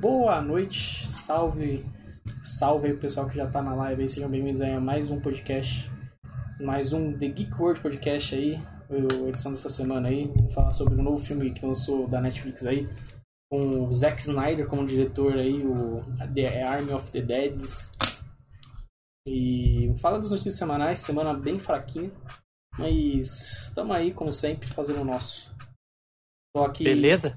boa noite, salve, salve aí o pessoal que já tá na live aí, sejam bem-vindos a mais um podcast, mais um The Geek World Podcast aí, edição dessa semana aí, vamos falar sobre o novo filme que lançou da Netflix aí, com o Zack Snyder como diretor aí, o The Army of the Dead. E fala das notícias semanais, semana bem fraquinha, mas estamos aí, como sempre, fazendo o nosso. Tô aqui, Beleza?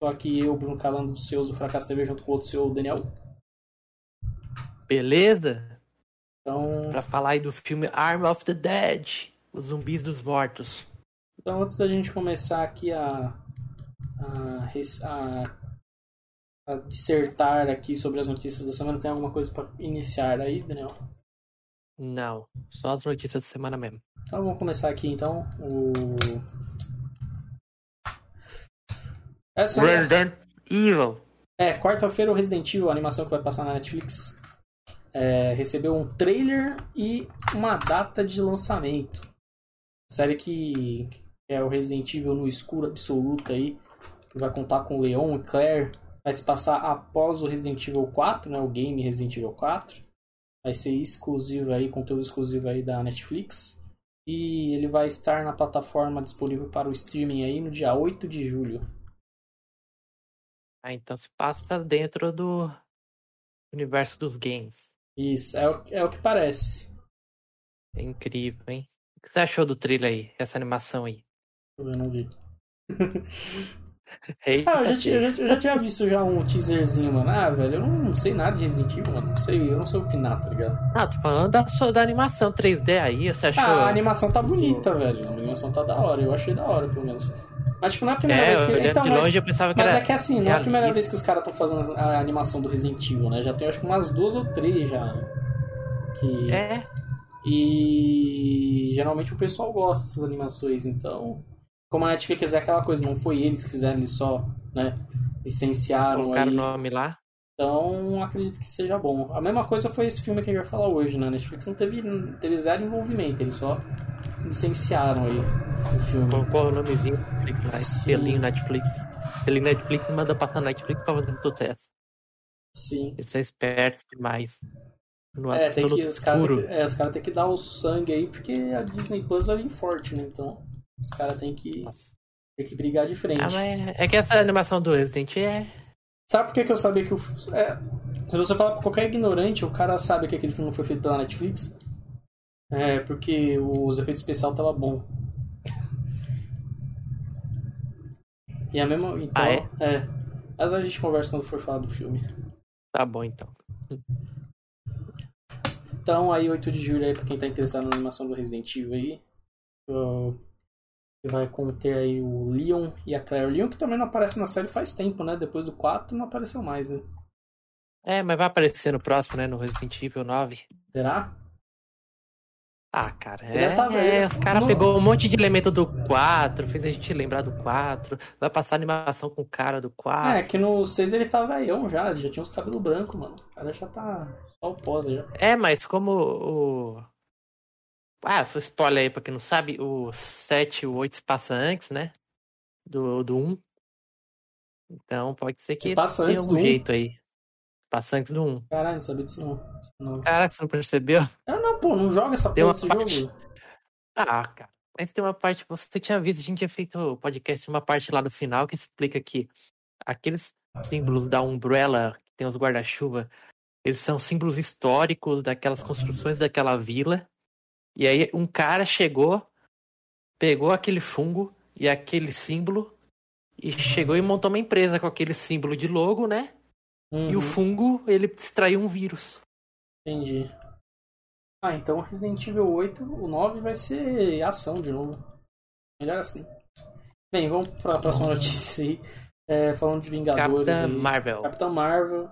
Tô aqui eu, Bruno Calando do Seus do Fracasso TV, junto com o outro seu, Daniel. Beleza? Então, Pra falar aí do filme Arm of the Dead, Os Zumbis dos Mortos. então antes da gente começar aqui a, a, a, a dissertar aqui sobre as notícias da semana, tem alguma coisa para iniciar aí, Daniel? Não, só as notícias da semana mesmo. Então vamos começar aqui então. O... Essa é, Resident Evil. é quarta-feira o Resident Evil, a animação que vai passar na Netflix, é, recebeu um trailer e uma data de lançamento. Série que é o Resident Evil no escuro absoluto aí, que vai contar com o Leon e Claire. Vai se passar após o Resident Evil 4, né, o game Resident Evil 4. Vai ser exclusivo aí, conteúdo exclusivo aí da Netflix. E ele vai estar na plataforma disponível para o streaming aí no dia 8 de julho. Ah, então se passa dentro do universo dos games. Isso, é o, é o que parece. É incrível, hein? O que você achou do trailer aí, essa animação aí? Eu não vi. Eita, Ah, eu já, tinha- eu, já, eu já tinha visto já um teaserzinho, mano. Ah, velho, eu não sei nada de Resident Evil, mano. Não sei, eu não sei opinar, tá ligado? Ah, tô falando da, da animação 3D aí, você achou? Ah, a animação tá bonita, velho. A animação tá da hora, eu achei da hora, pelo menos. Mas, tipo, não é a primeira É, vez que... Então, de mas, longe eu pensava que mas era é que assim, não é a primeira vez que os caras estão fazendo a animação do Resident Evil, né? Já tem, acho que umas duas ou três já. Que... É, E geralmente o pessoal gosta dessas animações, então. Como a Netflix é aquela coisa, não foi eles que fizeram, eles só, né? Licenciaram colocaram o nome lá. Então acredito que seja bom. A mesma coisa foi esse filme que a gente vai falar hoje, né? A Netflix não teve, teve zero envolvimento, eles só licenciaram aí o filme. Colocou o nomezinho Netflix lá, Sim. selinho Netflix. Selinho Netflix manda passar Netflix pra fazer sucesso. Sim. Eles são espertos demais. No, É, tem que, os caras têm que, é, cara tem que dar o sangue aí, porque a Disney Plus vai vir forte, né? Então, os caras têm que, Nossa. têm que brigar de frente. Ah, mas é que essa animação do Resident é. Sabe por que, que eu sabia que o. É, se você falar pra qualquer ignorante, o cara sabe que aquele filme foi feito pela Netflix. É, porque os efeitos especiais tava bom. E a mesma. Então, Ah, é? é. Mas a gente conversa quando for falar do filme. Tá bom então. Então, aí, 8 de julho, aí, pra quem tá interessado na animação do Resident Evil aí. ó, que vai conter aí o Leon e a Claire. O Leon que também não aparece na série faz tempo, né? Depois do 4 não apareceu mais, né? É, mas vai aparecer no próximo, né? No Resident Evil 9. Será? Ah, cara, é. tá é, os caras pegou um monte de elemento do 4, fez a gente lembrar do 4. Vai passar animação com o cara do 4. É, que no 6 ele tá velhão já, já tinha uns cabelos brancos, mano. O cara já tá só o pós já. É, mas como o. Ah, spoiler aí pra quem não sabe, o 7 e o 8 se passa antes, né? Do, do 1. Então pode ser que Se passa tenha algum do 1? jeito aí. Passa antes do 1. Caralho, não sabia disso não. Não. Caraca, você não percebeu? Ah, não, pô, não joga essa Tem porra desse parte- jogo. Ah, cara. Mas tem uma parte, você tinha visto, a gente tinha feito o podcast, uma parte lá no final que explica que aqueles símbolos da Umbrella, que tem os guarda-chuva, eles são símbolos históricos daquelas construções daquela vila. E aí um cara chegou, pegou aquele fungo e aquele símbolo e chegou e montou uma empresa com aquele símbolo de logo, né? E o Uhum, fungo, ele extraiu um vírus. Entendi. Ah, então o Resident Evil 8, o 9 vai ser ação de novo. Melhor assim. Bem, vamos pra próxima notícia aí. É, falando de Vingadores Capitã. Marvel. Capitã Marvel.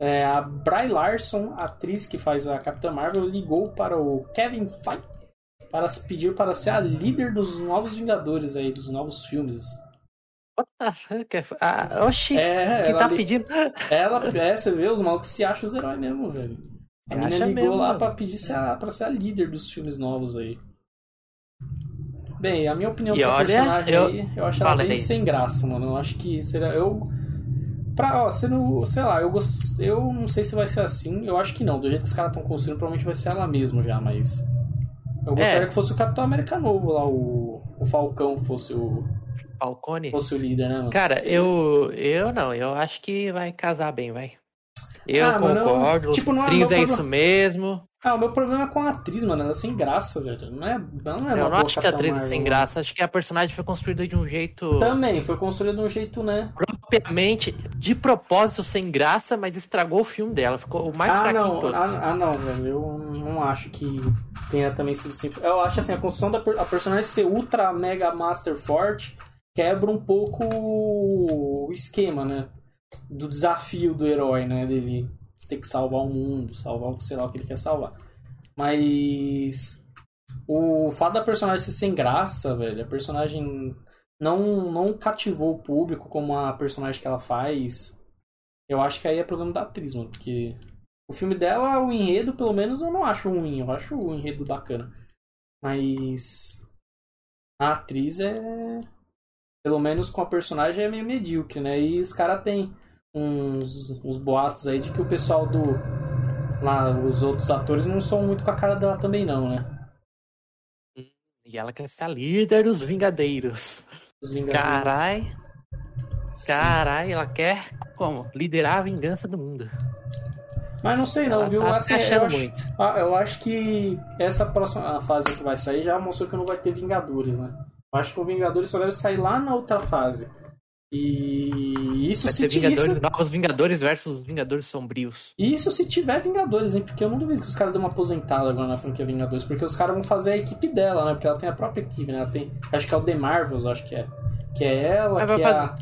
É, a Bry Larson, a atriz que faz a Capitã Marvel, ligou para o Kevin Feige para se pedir para ser a líder dos novos Vingadores aí, dos novos filmes. What the fuck? Ah, oxi, É, quem ela, tá li- pedindo? ela é, você vê, os malucos se acham os heróis mesmo, velho. A menina ligou mesmo, lá mano. pra pedir ser a, pra ser a líder dos filmes novos aí. Bem, a minha opinião E dessa olha, personagem eu- aí, eu acho ela Fala bem sem graça, mano. Eu acho que seria. Eu. Pra, ó, sendo, sei lá, eu, gost... eu não sei se vai ser assim, eu acho que não. Do jeito que os caras estão construindo, provavelmente vai ser ela mesma já, mas. Eu gostaria É. que fosse o Capitão América novo lá, o, o Falcão, fosse o, Falcone. fosse o líder, né, mano? Cara, eu. Eu não, eu acho que vai casar bem, vai. Eu Ah, concordo. tipo, não é atriz meu é problema. isso mesmo. Ah, o meu problema é com a atriz, mano. Ela é sem graça, velho. Não é, não é eu não acho que a atriz é sem graça. Acho que a personagem foi construída de um jeito Também, foi construída de um jeito, né? propriamente, de propósito, sem graça, mas estragou o filme dela. Ficou o mais ah, fraquinho não, de todos. ah, ah, não, velho. Eu não acho que tenha também sido simples. Eu acho assim, a construção da per- a personagem ser ultra mega master forte quebra um pouco o esquema, né? Do desafio do herói, né? Dele ter que salvar o mundo, salvar o sei lá o que ele quer salvar. Mas o fato da personagem ser sem graça, velho, a personagem não, não cativou o público como a personagem que ela faz. Eu acho que aí é problema da atriz, mano, porque o filme dela, o enredo, pelo menos, eu não acho ruim, eu acho o enredo bacana. Mas a atriz é. Pelo menos com a personagem é meio medíocre, né? E os caras têm uns, uns boatos aí de que o pessoal do. Lá, os outros atores não são muito com a cara dela também, não, né? E ela quer ser a líder dos Vingadeiros. Os Vingadores. Carai, Sim. carai, ela quer como? Liderar a vingança do mundo. Mas não sei não, ela viu? tá Assim, eu, acho, muito. ah, eu acho que essa próxima fase que vai sair já mostrou que não vai ter Vingadores, né? Eu acho que o Vingadores só deve sair lá na outra fase. E isso Vai se ter ti- Vingadores, isso, novos Vingadores versus Vingadores Sombrios. isso se tiver Vingadores, hein? Porque eu não duvido que os caras dêem uma aposentada agora na franquia Vingadores, porque os caras vão fazer a equipe dela, né? Porque ela tem a própria equipe, né? Ela tem, acho que é o The Marvels, acho que é. Que é ela, que é, a,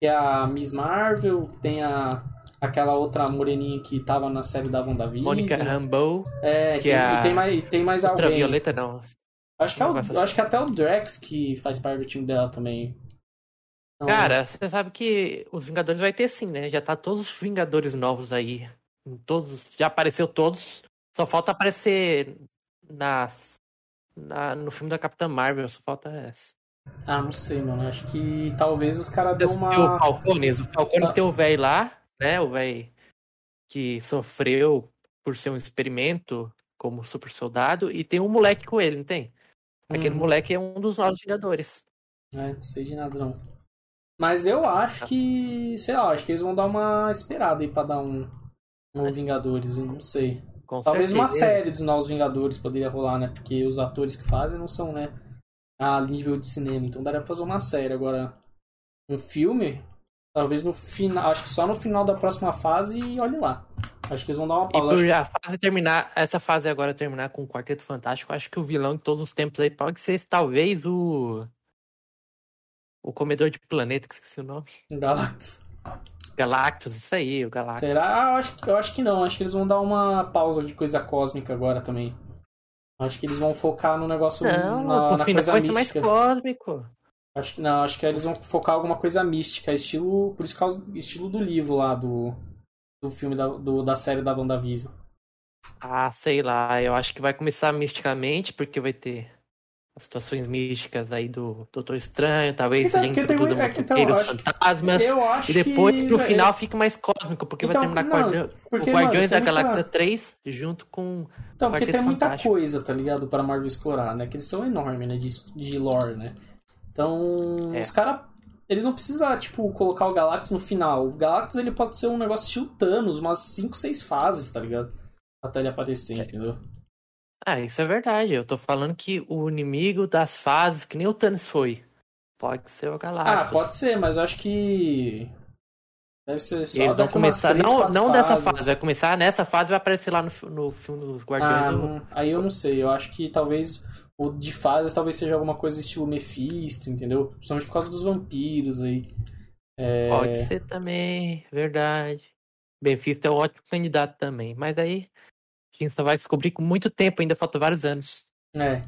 que é a Miss Marvel, tem a aquela outra moreninha que tava na série da WandaVision. Mônica Rambeau, É, que tem, é a tem mais, tem mais alguém. Ultravioleta não. Acho que, é o, assim. acho que até o Drax que faz parte do time dela também. Então, Cara, você sabe que os Vingadores vai ter sim, né? Já tá todos os Vingadores novos aí. Em Todos, já apareceu todos. Só falta aparecer nas, na, no filme da Capitã Marvel, só falta essa. Ah, não sei, mano. Acho que talvez os caras Tem dêem o uma. Falcones, o Falcones Tá. tem o velho lá, né? O velho que sofreu por ser um experimento como super soldado, e tem um moleque com ele, não tem? Aquele Hum, moleque é um dos novos Vingadores. É, não sei de nada não. Mas eu acho que. Sei lá, acho que eles vão dar uma esperada aí pra dar um. Um novo Vingadores, não sei. Com Talvez uma certeza. série dos Novos Vingadores poderia rolar, né? Porque os atores que fazem não são, né? A nível de cinema. Então daria pra fazer uma série. Agora, um filme, talvez no final. Acho que só no final da próxima fase e olhe lá. Acho que eles vão dar uma E pausa. por Acho- a fase terminar, essa fase agora terminar com o Quarteto Fantástico, acho que o vilão de todos os tempos aí pode ser talvez o. O comedor de planeta, que esqueci o nome. Galactus. Galactus, isso aí, o Galactus. Será? Eu acho, eu acho que não. Acho que eles vão dar uma pausa de coisa cósmica agora também. Acho que eles vão focar no negócio Não, na, na final coisa ser mais cósmico. Acho que não, acho que eles vão focar alguma coisa mística, estilo, por isso causa estilo do livro lá do do filme da, do, da série da WandaVision. Ah, sei lá, eu acho que vai começar misticamente, porque vai ter as situações místicas aí do Doutor Estranho, talvez Então, porque tem introduza muito- que, então, eu acho- fantasmas. Eu acho E depois, que, pro final, fica mais cósmico, porque Então, vai terminar não, Guardião- porque, o mano, Guardiões tem da muita- Galáxia 3 junto com. Então, porque tem muita Fantástico. coisa, tá ligado? Pra Marvel explorar, né? Que eles são enormes, né? De, de lore, né? Então, É. os caras. Eles não precisam, tipo, colocar o Galactus no final. O Galactus ele pode ser um negócio estilo Thanos, umas 5, 6 fases, tá ligado? Até ele aparecer, entendeu? Ah, isso é verdade. Eu tô falando que o inimigo das fases, que nem o Thanos foi, pode ser o Ah, Galactus. pode ser, mas eu acho que. Deve ser só E eles vão começar, não, não dessa fase, vai começar nessa fase vai aparecer lá no, no filme dos Guardiões. Ah, não- aí eu não sei. Eu acho que talvez o de fases talvez seja alguma coisa estilo Mephisto, entendeu? Principalmente por causa dos vampiros aí. É, Pode ser também, verdade. Mephisto é um ótimo candidato também, mas aí a gente só vai descobrir com muito tempo, ainda falta vários anos. É.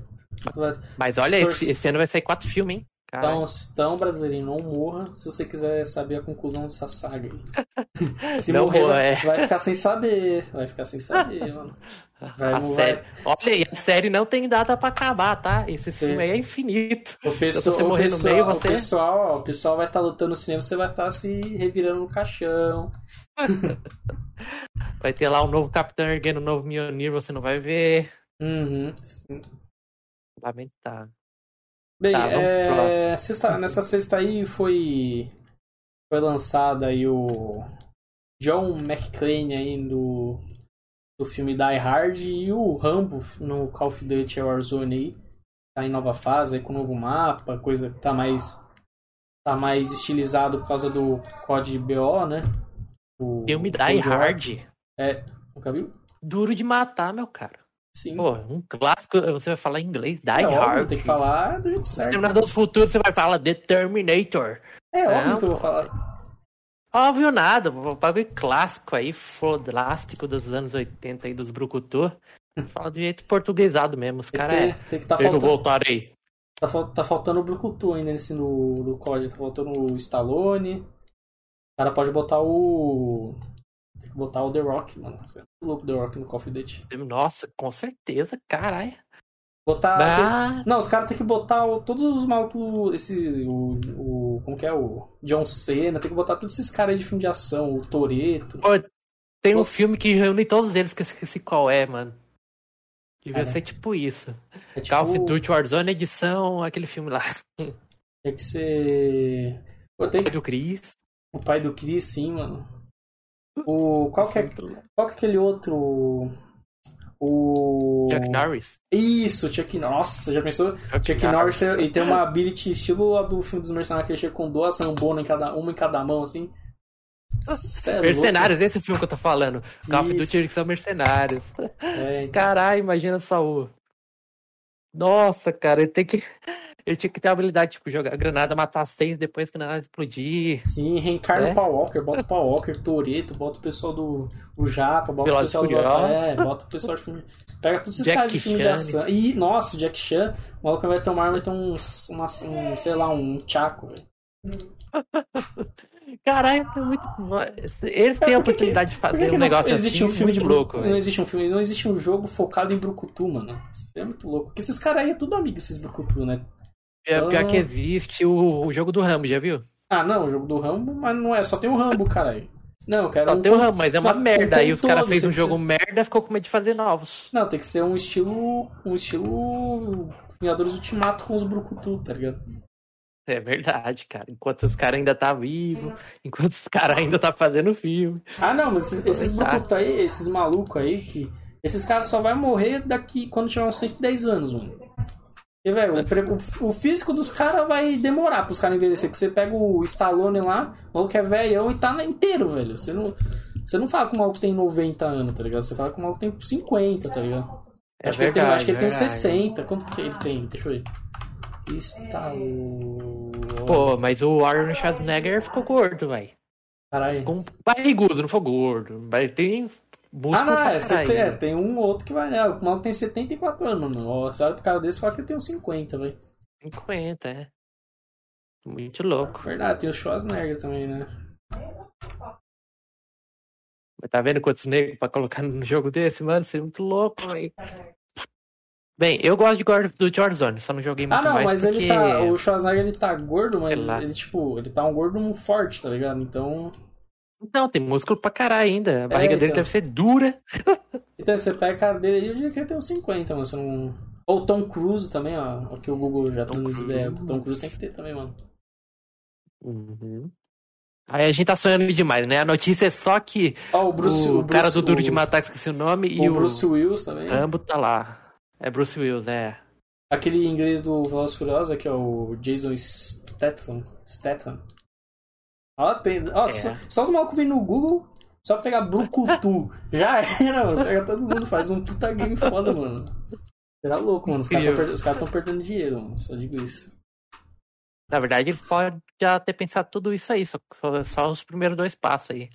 Mas olha, esse, esse ano vai sair quatro filmes, hein? Caralho. Então, então, brasileirinho, não morra se você quiser saber a conclusão dessa saga aí. Se Não morrer, é. vai ficar sem saber. Vai ficar sem saber, mano. Vai, a série. Olha aí, a série não tem data pra acabar, tá? Esse Sim. filme aí é infinito. O Se pessoal, você o morrer no pessoal, meio, o você- pessoal, ó, o pessoal vai estar lutando no cinema, você vai estar se revirando no caixão. Vai ter lá um novo Capitão erguendo um novo Mjolnir, você não vai ver. Uhum. Lamentável. Bem, Tá, é, sexta- nessa sexta aí foi foi lançado aí o John McClane aí do, do filme Die Hard e o Rambo no Call of Duty Warzone aí. Tá em nova fase, aí com novo mapa, coisa que tá mais tá mais estilizado por causa do COD BO, né? O, Filme Die. Hard. Nunca viu? Duro de matar, meu cara. Sim. Pô, um clássico, você vai falar em inglês, Die é óbvio, Hard. tem que falar do jeito certo. Exterminador do Futuro, você vai falar The Terminator. É óbvio Não, que eu vou falar. Óbvio nada, um bagulho clássico aí, fodástico dos anos 80 aí, dos Brucutu. Fala do jeito portuguesado mesmo, os caras é. tem que tá não faltando. voltarem. Tá, fal- tá faltando o Brucutu ainda nesse no, no código. Tá faltando o Stallone. O cara pode botar o. Tem que botar o The Rock, mano. Você é louco The Rock no Call of Duty. Nossa, com certeza, caralho. Botar. tem- Ah, Não, os caras tem que botar o- todos os malucos. Esse. O, o. Como que é? O John Cena. Tem que botar todos esses caras aí de filme de ação. O Toreto. tem um Pô. filme que reúne todos eles que eu esqueci qual é, mano. Devia Cara. ser tipo isso. É tipo, Call of Duty Warzone edição, aquele filme lá. Tem que ser. Pô, tem Do Chris. o pai do Chris, sim, mano. O. Qual que é, qual que é aquele outro. O. Chuck Norris. Isso, Chuck Norris. Nossa, já pensou? Chuck Norris tem, ele tem uma ability estilo a do filme dos mercenários que ele chega com duas rambonas em cada, uma em cada mão, assim. Cê é. Mercenários, esse filme que eu tô falando. Call of Isso. Duty são mercenários. É, então, Caralho, imagina só o. Nossa, cara, ele tem que. Ele tinha que ter a habilidade, tipo, jogar granada, matar seis depois que a granada explodir. sim, reencarna É? o Paul Walker, bota o Paul Walker, Toreto, bota o pessoal do o Japa, bota Velozes o pessoal do. Furiosos. É, bota o pessoal de filme. Pega todos esses Jack caras de filme de Chan. ação. E, nossa, o Jack Chan, o maluco vai ter uma arma e tem um, uma, um, sei lá, um chaco, velho. Caralho, é muito. Eles têm É, a por que que- oportunidade de fazer um negócio existe assim um filme de louco, Não existe um filme, não existe um jogo focado em Brucutu, mano. Isso é muito louco. Porque esses caras aí é tudo amigo, esses Brucutu, né? É pior que existe o, o jogo do Rambo, já viu? Ah, não, o jogo do Rambo, mas não é, só tem o Rambo, caralho. Não, eu quero Só um tem o Rambo, mas é uma mas merda. Aí os caras fez um jogo ser- merda ficou com medo de fazer novos. Não, tem que ser um estilo. Um estilo. Vingadores Ultimato com os Brucutu, tá ligado? É verdade, cara. Enquanto os caras ainda tá vivo, enquanto os caras ainda tá fazendo filme. Ah, não, mas esses, esses. Brucutu aí, esses malucos aí, que. Esses caras só vai morrer daqui quando tiver uns 110 anos, mano. Porque, velho, o, o- físico dos caras vai demorar pros caras envelhecer. Que você pega o Stallone lá, o maluco é velhão e tá inteiro, velho. Você não, você não fala que o maluco tem 90 anos, tá ligado? Você fala que o maluco tem 50, tá ligado? É acho, que ele tem, verdade, acho que ele tem uns verdade. 60. Quanto que ele tem? Deixa eu ver. Stallone. Pô, mas o Arnold Schwarzenegger ficou gordo, velho. Caralho. Ficou um barrigudo, não foi gordo. Mas tem músculo Ah, não, é, você caralho, tem, é, né? tem um ou outro que vai, né? O maluco tem 74 anos, mano. Ó, Você olha pro cara desse e fala que ele tem uns 50, velho. 50, é. Muito louco. Verdade, tem o Schwarzenegger também, né? Mas tá vendo quantos negros pra colocar num jogo desse, mano? É muito louco, velho. Bem, eu gosto de God do Warzone, só não joguei muito Ah, não, mais mas porque... ele tá. O Schwarzenegger ele tá gordo, mas ele, tipo, ele tá um gordo forte, tá ligado? Então. Não, tem músculo pra caralho ainda. A barriga dele então. deve ser dura. Então você pega a cara dele aí, eu diria que ele tem uns 50, mano. Você não... Ou o Tom Cruise também, ó. Aqui o Google já Tom dando Cruise. ideia. O Tom Cruise tem que ter também, mano. Uhum. Aí a gente tá sonhando demais, né? A notícia é só que Ó, o Bruce. o, o cara Bruce- do Duro o- de Matar, que esqueci o nome, O e o Bruce Willis também. Rambo tá lá. É Bruce Willis, é. Aquele inglês do Velozes e Furiosos aqui, ó, o Jason Statham. Statham. Ó, tem, ó É. só, só os malucos vêm no Google, só pegar Brucutu. Já era, mano. Pega todo mundo, faz um puta game foda, mano. Será louco, mano. Os caras estão perdendo dinheiro, mano. Só digo isso. Na verdade, eles podem já ter pensado tudo isso aí, só, só, só os primeiros dois passos aí.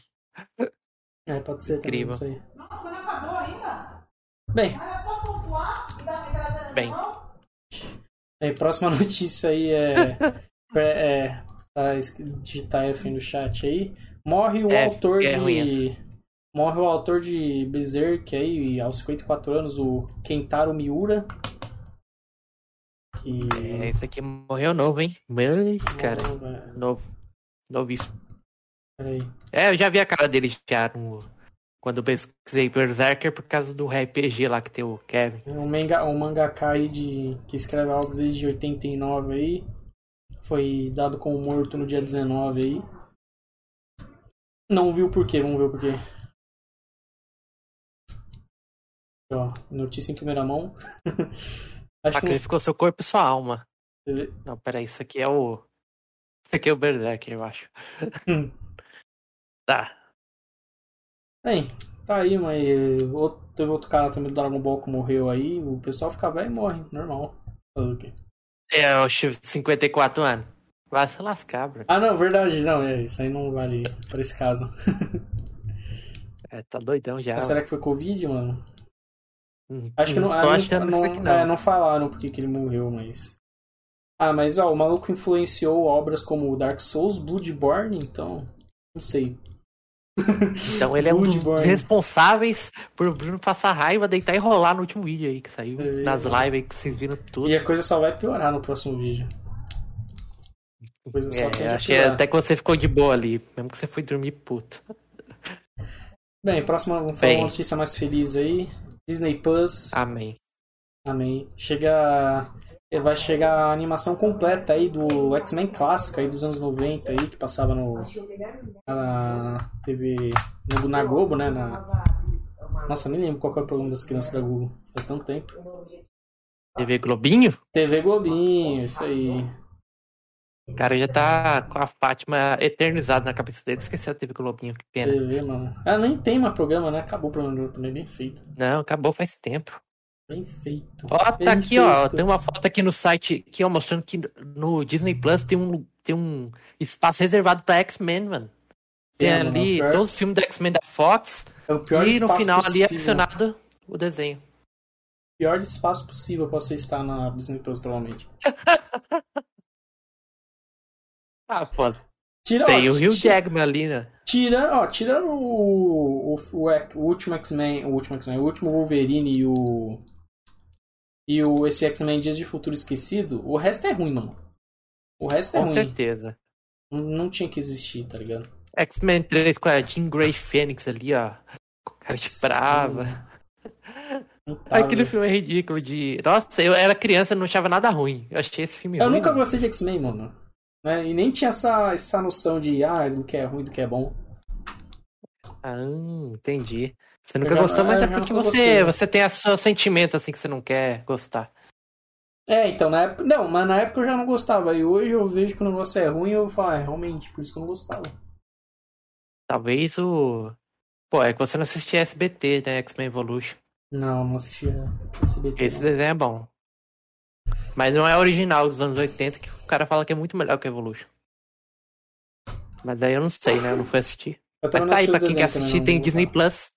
É, pode ser também, Incrível. isso aí. Nossa, mas não acabou ainda? Bem, Era só pontuar e dar zero Bem. Aí, próxima notícia aí é. é digitar F no chat aí. Morre o F, autor é de. Morre o autor de Berserk aí, aos 54 anos, o Kentaro Miura. Que. É, esse aqui morreu novo, hein? Mas, cara, Morreu, novo. Novíssimo. Peraí. É, eu já vi a cara dele já no... quando eu pesquisei Berserker por causa do RPG lá que tem o Kevin. Um, manga, um mangaka aí de, que escreve a obra desde 89 aí. Foi dado como morto no dia 19 aí. Não viu por quê, vamos ver o porquê. Ó, notícia em primeira mão. Acho que Sacrificou seu corpo e sua alma. não... Não, peraí, isso aqui é o. Isso aqui é o Berserker, eu acho. Hum. Tá. Bem, tá aí, mas eh, outro, teve outro cara também do Dragon Ball que morreu aí. O pessoal fica velho e morre, normal. Fazer o quê? É de 54 anos. Vai se lascar, bro. Ah, não, verdade, não, é, isso aí não vale pra esse caso. É, tá doidão já. Mas será que foi Covid, mano? Hum, Acho que não, tô achando não, não, não. é, não falaram porque que ele morreu, mas. Ah, mas ó, o maluco influenciou obras como Dark Souls, Bloodborne, então. Não sei. Então ele é um dos Bloodborne. responsáveis por o Bruno passar raiva, deitar e rolar no último vídeo aí que saiu. É, nas lives aí que vocês viram tudo. E a coisa só vai piorar no próximo vídeo. A coisa só É, achei piorar. até que você ficou de boa ali, mesmo que você foi dormir puto. Bem, próxima, Bem. uma notícia mais feliz aí. Disney Plus. Amém. Amém. Chega. Vai chegar a animação completa aí do X-Men clássico aí dos anos 90 aí, que passava no. Na TV. no- Na Globo, né? Na... Nossa, nem lembro qual é o programa das crianças da Globo. Faz tanto tempo. TV Globinho? TV Globinho, isso aí. O cara já tá com a Fátima eternizada na cabeça dele. Esqueceu a TV Globinho, que pena. TV, mano. Ah, nem tem mais programa, né? Acabou o programa também, bem feito. Não, acabou faz tempo. Bem feito. Ó, tá aqui, ó. feito. Tem uma foto aqui no site aqui, ó, mostrando que no Disney Plus tem um, tem um espaço reservado pra X-Men, mano. Tem É, ali pior- todos os filmes da X-Men da Fox. É o pior E no final ali possível. adicionado o desenho. pior espaço possível pra você estar na Disney Plus, provavelmente. Ah, pô. Tira, Tem ó, o Hugh Jackman ali, né? Tirando, ó, tirando o, o, o, o último X-Men, o último X-Men, o último Wolverine e o. E o, esse X-Men Dias de Futuro Esquecido, o resto é ruim, mano. O resto é Com ruim. certeza. Não, não tinha que existir, tá ligado? X-Men 3 com a Jean Grey Fênix ali, ó. Com cara de brava. Aquele filme é ridículo de. Nossa, eu era criança e não achava nada ruim. Eu achei esse filme Eu ruim. nunca mano. gostei de X-Men, mano. Né? E nem tinha essa, essa noção de, ah, do que é ruim, do que é bom. Ah, entendi. Você nunca gostou, mas é porque você, gostei. você tem seu sentimento assim que você não quer gostar. É, então, na época. Não, mas na época eu já não gostava. E hoje eu vejo que o negócio é ruim e eu falo, ah, é, realmente, por isso que eu não gostava. Talvez o. Pô, é que você não assistia SBT, né? X-Men Evolution. Não, não assistia SBT. Esse não. desenho é bom. Mas não é original dos anos 80, que o cara fala que é muito melhor que Evolution. Mas aí eu não sei, né? Eu não fui assistir. Mas tá aí, pra quem quer assistir, tem Disney. Plus.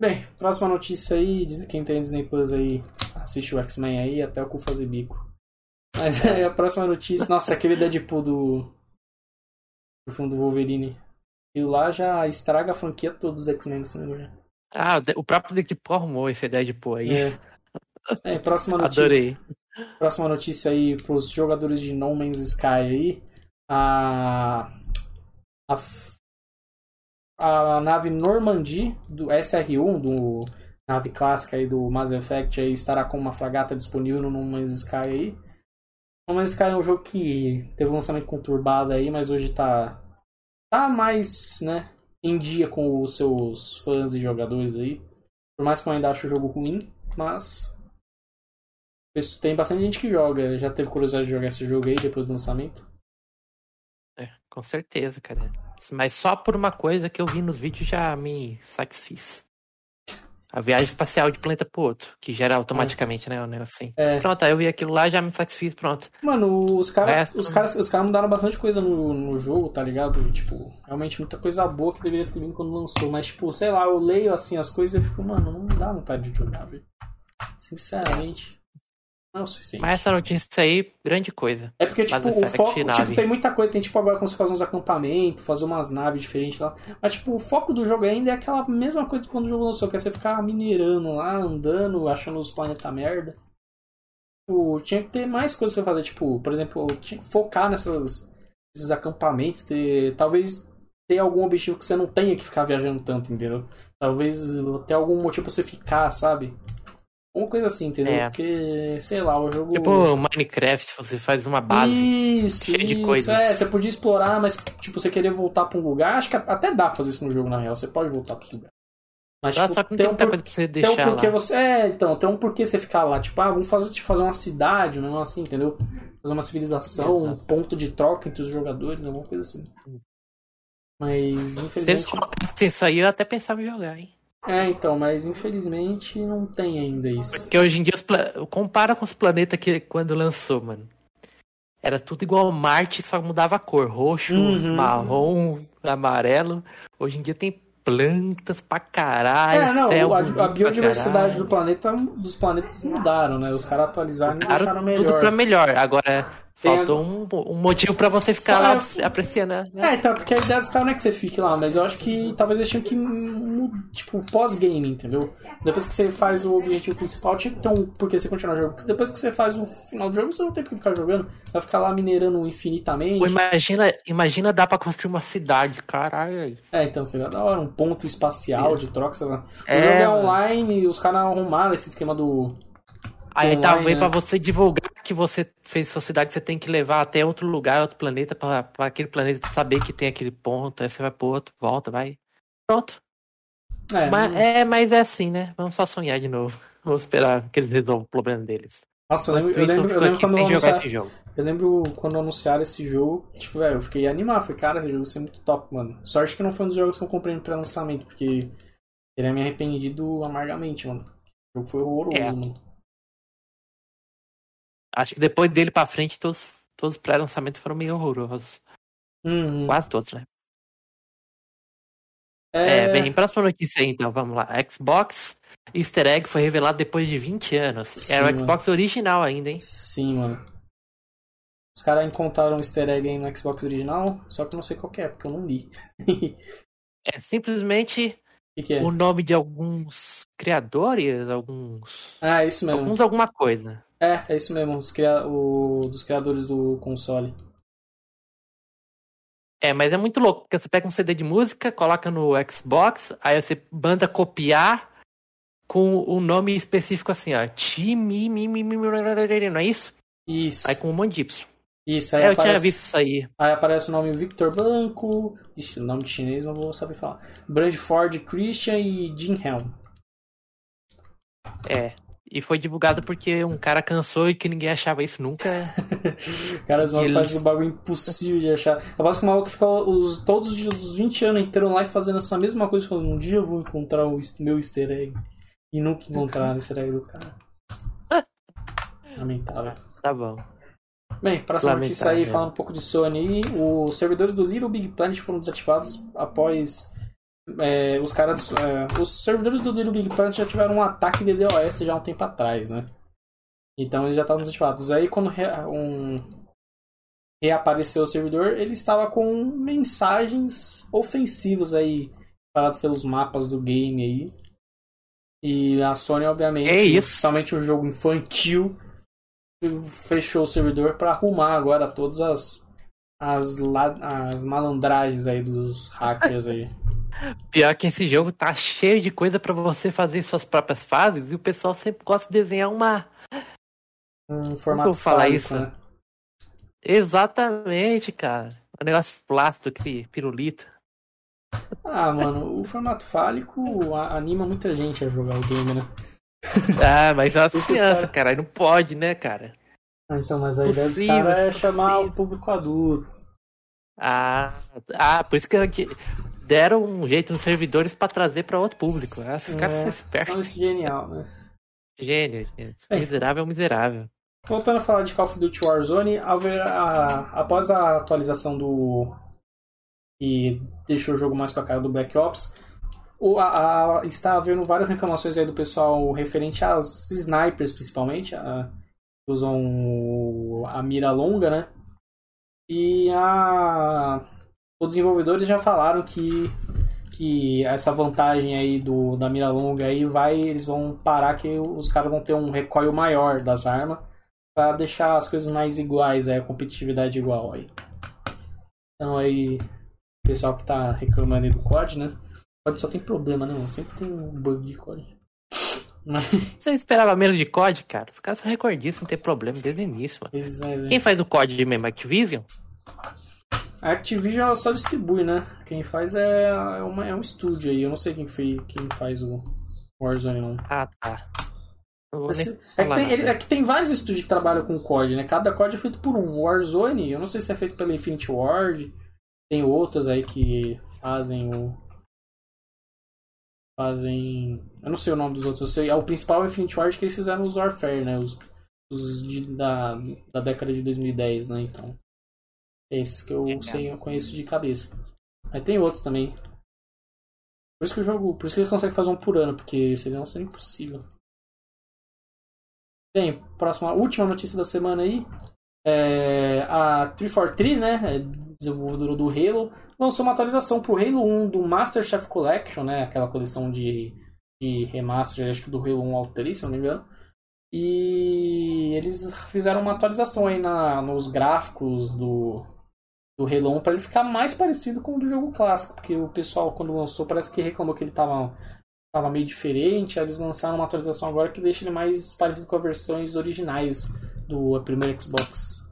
Bem, próxima notícia aí, quem tem Disney Plus aí, assiste o X-Men aí até o cu fazer bico. Mas aí a próxima notícia, nossa, aquele Deadpool do, do filme do Wolverine. E lá já estraga a franquia toda dos X-Men no cinema. já. Ah, o próprio Deadpool arrumou esse Deadpool aí. É. É, próxima notícia. Adorei. Próxima notícia aí pros jogadores de No Man's Sky aí. A. A, a nave Normandy do SR-1, do nave clássica aí do Mass Effect, aí, estará com uma fragata disponível no No Man's Sky aí. No Man's Sky é um jogo que teve um lançamento conturbado aí, mas hoje tá. tá mais, né? Em dia com os seus fãs e jogadores aí. Por mais que eu ainda ache o jogo ruim, mas Tem bastante gente que joga. Já teve curiosidade de jogar esse jogo aí depois do lançamento? É, com certeza, cara. Mas só por uma coisa que eu vi nos vídeos já me satisfiz. A viagem espacial de planeta pro outro, que gera automaticamente, né? Um negócio assim. É. Pronto, aí eu vi aquilo lá já me satisfiz, pronto. Mano, os caras os caras os caras mudaram bastante coisa no, no jogo, tá ligado? Tipo, realmente muita coisa boa que deveria ter vindo quando lançou. Mas, tipo, sei lá, eu leio assim as coisas e fico, mano, não dá vontade de jogar, velho. Sinceramente. Não é o suficiente. Mas essa notícia aí, grande coisa. É porque, tipo, Mass o Effect foco, nave. tipo, tem muita coisa, tem tipo agora como você fazer uns acampamentos, fazer umas naves diferentes lá. Mas, tipo, o foco do jogo ainda é aquela mesma coisa de quando o jogo lançou, que é você ficar minerando lá, andando, achando os planetas merda. Tipo, tinha que ter mais coisas pra fazer, tipo, por exemplo, tinha que focar nessas, nesses acampamentos, ter, talvez ter algum objetivo que você não tenha que ficar viajando tanto, entendeu? Talvez ter algum motivo pra você ficar, sabe? Uma coisa assim, entendeu? É. Porque, sei lá, o jogo. Tipo Minecraft, você faz uma base. Isso, cheia de isso. coisas. É, você podia explorar, mas tipo, você querer voltar pra um lugar, acho que até dá pra fazer isso no jogo, na real. Você pode voltar pra esse lugar. Mas, Ah, tipo, só que não tem um muita por- coisa pra você Tem um deixar porquê lá. você. É, então, tem um porquê você ficar lá. Tipo, ah, vamos fazer, tipo, fazer uma cidade, um negócio assim, entendeu? Fazer uma civilização, um Exato. ponto de troca entre os jogadores, alguma coisa assim. Mas, Se eles infelizmente. colocassem isso aí, eu até pensava em jogar, hein? É, então, mas infelizmente não tem ainda isso. Porque hoje em dia, os pla... compara com os planetas que quando lançou, mano. Era tudo igual Marte, só mudava a cor. Roxo, Uhum. marrom, amarelo. Hoje em dia tem plantas pra caralho, É, não, céu a, a biodiversidade do planeta, dos planetas mudaram, né? Os caras atualizaram e Claro, deixaram tudo melhor. pra melhor. Agora, Tem faltou um, um motivo pra você ficar lá Fala- apreciando, né? É, então, porque a ideia dos caras não é que você fique lá, mas eu acho que talvez eles tinham que, tipo, pós-game, entendeu? Depois que você faz o objetivo principal, tinha que ter um porquê você continuar jogando. Porque depois que você faz o final do jogo, você não tem por que ficar jogando. Vai ficar lá minerando infinitamente. Pô, imagina, imagina dar pra construir uma cidade, caralho. É, então seria da hora, um ponto espacial de troca, sei lá. O É, jogo é online os caras arrumaram esse esquema do. Aí online, talvez né? pra você divulgar que você fez sua cidade, você tem que levar até outro lugar, outro planeta, pra aquele planeta saber que tem aquele ponto. Aí você vai pro outro, volta, vai. Pronto. É, mas, é, mas é assim, né? Vamos só sonhar de novo. Vamos esperar que eles resolvam o problema deles. Nossa, eu lembro, eu lembro, eu lembro quando esse jogo. eu lembro quando anunciaram esse jogo, tipo, velho, eu fiquei animado. Falei, cara, esse jogo vai ser muito top, mano. Sorte que não foi um dos jogos que eu comprei no pré-lançamento, porque teria me arrependido amargamente, mano. O jogo foi horroroso, É. mano. Acho que depois dele pra frente, todos, todos os pré-lançamentos foram meio horrorosos. Uhum. Quase todos, né? É, É, bem, próxima notícia aí, então, vamos lá. Xbox Easter Egg foi revelado depois de 20 anos. Era Sim, o Xbox original ainda, hein? Sim, mano. Os caras encontraram um easter egg aí no Xbox original, só que eu não sei qual que é, porque eu não li. É simplesmente O que, que é? o nome de alguns criadores, alguns. Ah, é isso mesmo. Alguns alguma coisa. É, é isso mesmo, os cria... o... dos criadores do console. É, mas é muito louco, porque você pega um CD de música, coloca no Xbox, aí você manda copiar com um nome específico assim, ó. Time, mi, mi, mi, mi, não é isso? Isso. Aí com um monte de Y. Isso, aí É, eu aparece... tinha visto isso aí. Aí aparece o nome Victor Blanco, Ixi, nome chinês não vou saber falar. Brandford Christian e Jim Helm. É. E foi divulgado porque um cara cansou e que ninguém achava isso nunca. Caras, mano, eles- faz um bagulho impossível de achar. Eu gosto que o maluco fica os, todos os dias, os 20 anos inteiro lá e fazendo essa mesma coisa, falando, um dia eu vou encontrar o meu easter egg. E nunca encontrar o easter egg do cara. Lamentável. Tá bom. Bem, próxima notícia aí, Lamentável. falando um pouco de Sony. Os servidores do Little Big Planet foram desativados após é, os caras. é, os servidores do Little Big Planet já tiveram um ataque de DOS já há um tempo atrás, né? Então eles já estavam desativados. Aí quando re- um, reapareceu o servidor, ele estava com mensagens ofensivas aí paradas pelos mapas do game aí. E a Sony, obviamente, É isso. somente um jogo infantil, fechou o servidor para arrumar agora todas as as, as malandragens aí dos hackers aí. Pior que esse jogo tá cheio de coisa pra você fazer suas próprias fases e o pessoal sempre gosta de desenhar uma. Um formato vou falar fálico, isso? né? Exatamente, cara. Um negócio plástico, aquele pirulito. Ah, mano, o formato fálico anima muita gente a jogar o game, né? Ah, mas é uma criança, cara-. Aí não pode, né, cara? Ah, então, mas a ideia dos Possível, caras é possível. chamar o público adulto. Ah, ah por isso que que deram um jeito nos servidores pra trazer pra outro público. Ah, Esses caras É. são Então espertos. isso é genial, né? Gênio, gente. É. Miserável é um miserável. Voltando a falar de Call of Duty Warzone, ver a- após a atualização do. que deixou o jogo mais com a cara do Black Ops, o- a- a- está havendo várias reclamações aí do pessoal referente às snipers, principalmente. a- usam a mira longa, né? E a... os desenvolvedores já falaram que, que essa vantagem aí do, da mira longa aí vai, eles vão parar que os caras vão ter um recoil maior das armas para deixar as coisas mais iguais, aí, a competitividade igual aí. Então aí, o pessoal que tá reclamando aí do COD, né? O COD só tem problema, né? Sempre tem um bug de COD. Mas... Você esperava menos de COD, cara? Os caras são recordistas, não tem problema desde o início, mano. É. Quem faz o COD de mesmo? Activision? A Activision ela só distribui, né? Quem faz é, é, uma, é um estúdio aí. Eu não sei quem, fez, quem faz o Warzone, não. Ah, tá. Esse- é, que tem, ele- é que tem vários estúdios que trabalham com COD, né? Cada COD é feito por um. Warzone, eu não sei se é feito pela Infinity Ward. Tem outros aí que fazem o. Fazem. Eu não sei o nome dos outros. Eu sei, é o principal é o Infinity Ward que eles fizeram os Warfare, né? Os, os de- da, da década de 2010, né? Então. É esse que eu Legal. sei, eu conheço de cabeça. Aí tem outros também. Por isso que o jogo. Por isso que eles conseguem fazer um por ano, porque senão seria impossível. Bem, próxima, última notícia da semana aí. É, a 343, né, é desenvolvedora do Halo, lançou uma atualização pro Halo 1 do Master Chef Collection, né, aquela coleção de, de remaster, acho que do Halo 1 ao 3, se não me engano. E eles fizeram uma atualização aí na, nos gráficos do, do Halo 1 para ele ficar mais parecido com o do jogo clássico, porque o pessoal quando lançou parece que reclamou que ele tava tava meio diferente, aí eles lançaram uma atualização agora que deixa ele mais parecido com as versões originais do primeiro Xbox.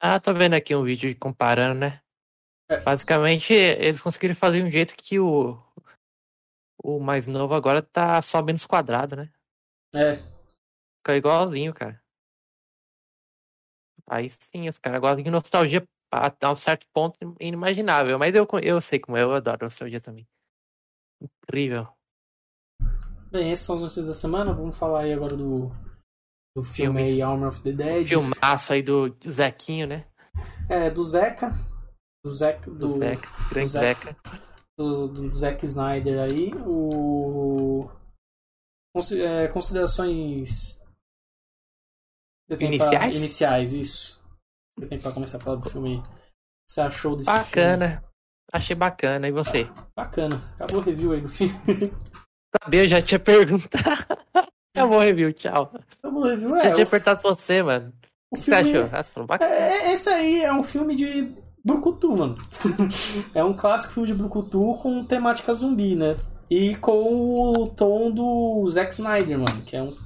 Ah, tô vendo aqui um vídeo comparando, né? É. Basicamente, eles conseguiram fazer um jeito que o o mais novo agora tá só menos quadrado, né? É, Fica igualzinho, cara. Aí sim, os caras gostam de nostalgia a a um certo ponto inimaginável. Mas eu, eu sei como é, eu adoro nostalgia também. Incrível. bem, essas são as notícias da semana. Vamos falar aí agora do, do filme aí, Armor of the Dead. Filmaço aí do Zequinho, né? É, do Zeca. Do Zeca. Do, Do, Zeca, grande Zeca. Zeca. do, do Zack Snyder aí. O. É, considerações. Tem pra- Iniciais? Iniciais, isso. Você tem pra começar a falar do filme aí. Você achou desse Bacana. Achei bacana. E você? filme? Bacana. Acabou o review aí do filme. Sabia, eu já tinha perguntado. Acabou o review, tchau. Acabou o review, já é. tinha o, perguntado pra você, mano. o O que você filme. achou? Ah, você falou bacana. É, esse aí é um filme de Brucutu, mano. é um clássico filme de Brucutu com temática zumbi, né? E com o tom do Zack Snyder, mano, que é um-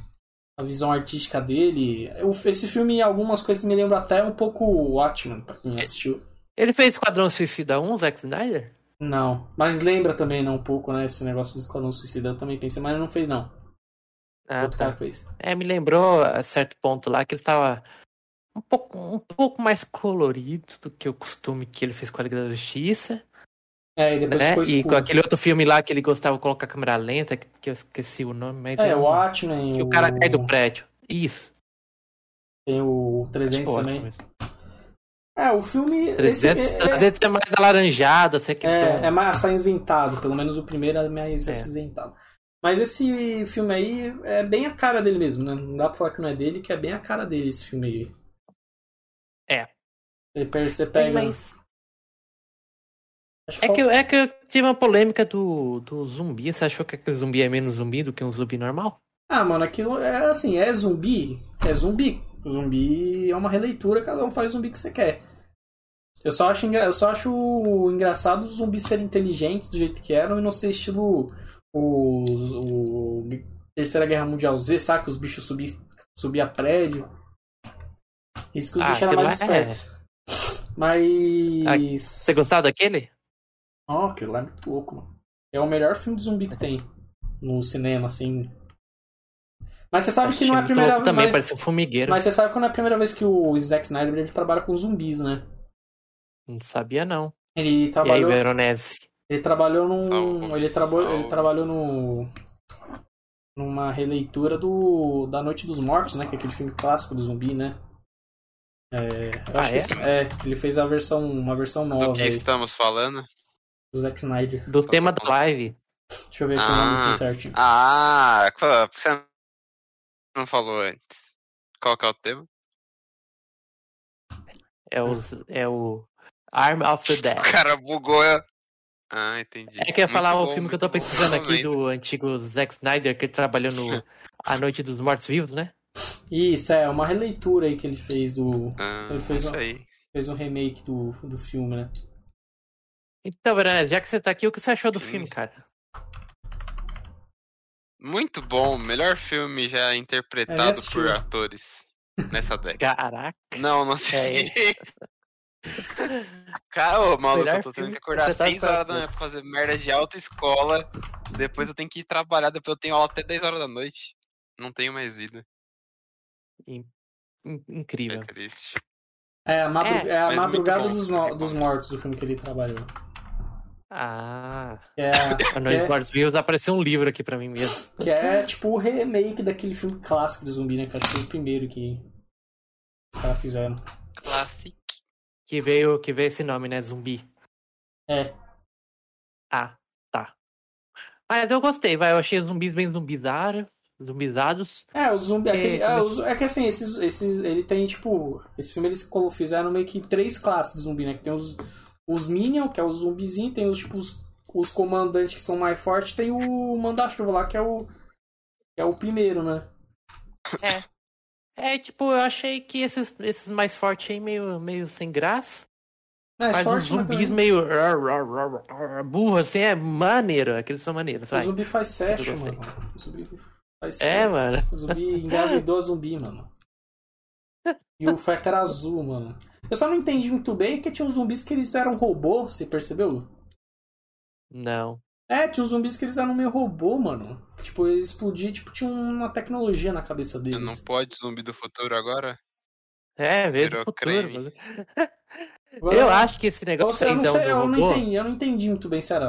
a visão artística dele. Eu- esse filme, algumas coisas me lembram até um pouco Watchmen, pra quem assistiu. Ele fez Esquadrão Suicida 1, Zack Snyder? Não, mas lembra também, né, um pouco, né, esse negócio do Esquadrão Suicida. Eu também pensei, mas não fez, não. Ah, Outro cara tá. fez. É, me lembrou a certo ponto lá que ele estava um pouco, um pouco mais colorido do que o costume que ele fez com a Liga da Justiça. É, e depois né? E com aquele outro filme lá que ele gostava de colocar a câmera lenta, que, que eu esqueci o nome, mas É, é o Watchmen, que o cara cai do prédio. Isso. tem o Acho 300 ótimo também. mesmo. É, o filme... esse- 300, é- 300 é mais alaranjado, assim, tom. É, é mais acinzentado, pelo menos o primeiro é mais É. acinzentado. Mas esse filme aí é bem a cara dele mesmo, né? Não dá pra falar que não é dele, que é bem a cara dele esse filme aí. É. Você, você pega. Mas é que, é que eu tive uma polêmica do, do zumbi. Você achou que aquele zumbi é menos zumbi do que um zumbi normal? Ah, mano, aquilo é assim, é zumbi, é zumbi. O zumbi é uma releitura, cada um faz o zumbi que você quer. Eu só acho, eu só acho engraçado os zumbis serem inteligentes do jeito que eram e não ser estilo o, o Terceira Guerra Mundial Z, saca? Os bichos subir, subir a prédio. Isso que os Ah, bichos eram mais é- espertos. Mas. Você gostava daquele? Oh, aquilo lá é muito louco, mano. É o melhor filme de zumbi que tem no cinema, assim. Mas você sabe que não é a primeira louco também, mas- parecia um formigueiro. mas você sabe que não é a primeira vez que o Zack Snyder ele trabalha com zumbis, né? Não sabia, não. Ele E aí, trabalhou, Veronese? ele trabalhou num, Salve, ele, trabo, ele trabalhou no numa releitura do da Noite dos Mortos, né? Que é aquele filme clássico do zumbi, né? É, eu Ah, acho que é? esse- é, ele fez a versão, uma versão nova Do que aí, estamos falando? Do Zack Snyder. Do Só tema da live. Deixa eu ver aqui o nome Ah. certinho. Ah, pô, por que você não falou antes? Qual que é o tema? É, os, é o Arm of the Dead. O cara bugou. é- Ah, entendi. É que eu ia Muito falar o filme que eu tô pesquisando aqui do antigo Zack Snyder, que ele trabalhou no A Noite dos Mortos Vivos, né? Isso, é uma releitura aí que ele fez do. Ah, Ele fez isso uma- aí. Fez um remake do, do filme, né? Então, Branés, já que você tá aqui, o que você achou do Sim, filme, cara? Muito bom. Melhor filme já É, interpretado por atores nessa década. Caraca. Não, não assisti. Cara, ô, maluco, eu tô tendo que acordar interpretado 6 por horas da manhã pra fazer merda de alta escola. Depois eu tenho que ir trabalhar, depois eu tenho aula até 10 horas da noite. Não tenho mais vida. In- in- É incrível. triste. É a, madru- É, é a muito Madrugada bom, dos, recomendo. dos Mortos, o filme que ele trabalhou. Ah, é, A Noite É. dos Mortos Vivos apareceu um livro aqui pra mim mesmo. que é tipo o remake daquele filme clássico de zumbi, né? Que acho que foi o primeiro que os caras fizeram. Classic. Que veio, que veio esse nome, né? Zumbi. É. Ah, tá. Mas eu gostei, vai. Eu achei os zumbis bem zumbizados. Zumbizados. É, o zumbi. É, aquele- é, é que assim, esses, esses. Ele tem, tipo. Esse filme eles fizeram meio que três classes de zumbi, né? Que tem os, os Minion, que é os zumbizinhos, tem os, tipo, os, os comandantes que são mais fortes, tem o Manda-Chuva lá, que é o. Que é o primeiro, né? É, tipo, eu achei que esses, esses mais fortes aí meio, meio sem graça. É, Mas os mas zumbis meio burro, assim, é maneiro. Aqueles são maneiros, O vai. zumbi faz sexo, gostei. mano. O zumbi faz É, sexo. mano. O zumbi engravidou a zumbi, mano. E o feto era azul, mano. Eu só não entendi muito bem porque tinha uns zumbis que eles eram robô, você percebeu? Não. É, tinha uns zumbis que eles eram meio robô, mano. Tipo, eles explodiam, tipo, tinha uma tecnologia na cabeça deles. Não pode zumbi do futuro agora? É, veio do futuro. mas- Eu acho que esse eu, negócio eu aí não então, sei, do eu não robô... entendi, eu não entendi muito bem se era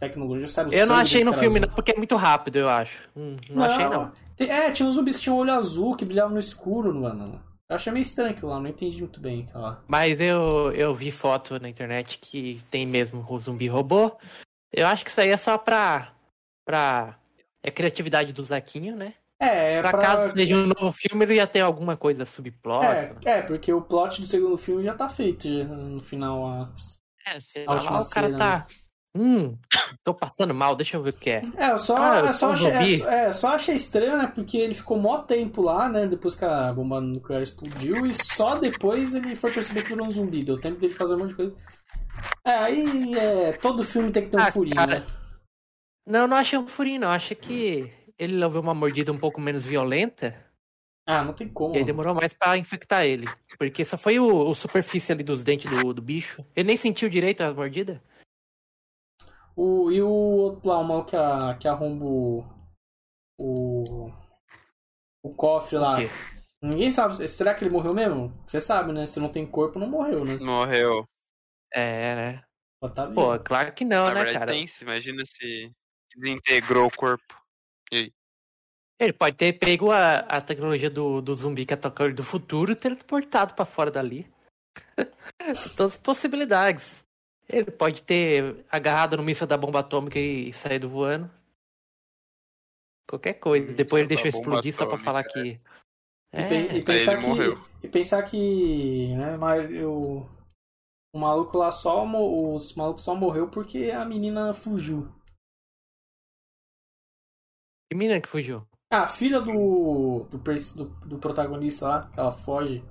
tecnologia, se era Eu não achei no filme, azul. não, porque é muito rápido, eu acho. Hum, Não, achei, não. É, tinha uns zumbis que tinham olho azul, que brilhavam no escuro, mano. Eu achei meio estranho aquilo lá, não entendi muito bem aquilo lá. Mas eu, eu vi foto na internet que tem mesmo o zumbi robô. Eu acho que isso aí é só pra. pra. É criatividade do Zaquinho, né? É, é pra, pra... caso seja um novo filme, ele ia ter alguma coisa subplot. É, é, porque o plot do segundo filme já tá feito já, no final. A... É, sei lá, o cara cena, tá. Hum, tô passando mal, deixa eu ver o que é. É, eu só, Ah, eu sou só, achei, é, é, só achei estranho, né? Porque ele ficou mó tempo lá, né? Depois que a bomba nuclear explodiu, e só depois ele foi perceber que virou um zumbi. Deu tempo dele fazer um monte de coisa. É, aí é, todo filme tem que ter um Ah, furinho, cara. né? Não, não achei um furinho, não. Achei que ele levou uma mordida um pouco menos violenta. Ah, não tem como. E aí demorou mais pra infectar ele. Porque só foi o, o superfície ali dos dentes do, do bicho. Ele nem sentiu direito a mordida. O, e o outro lá, o mal que, a, que arromba o, o. o cofre lá. O quê? Ninguém sabe. Será que ele morreu mesmo? Você sabe, né? Se não tem corpo, não morreu, né? Morreu. É, né? Pode tá. Pô, claro que não, Na né, verdade cara? tem, se imagina se desintegrou o corpo. Ele pode ter pego a, a tecnologia do, do zumbi que atacou ele do futuro e teleportado pra fora dali. Todas as possibilidades. Ele pode ter agarrado no míssil da bomba atômica e saído voando. Qualquer coisa. Hum, Depois ele deixou explodir só pra falar atômica, que. E, É, pe- e pensar ele que, morreu. E pensar que. Né, mas o, o maluco lá só. Os malucos só morreu porque a menina fugiu. que menina que fugiu? Ah, a filha do. do, do, do protagonista lá, ela foge.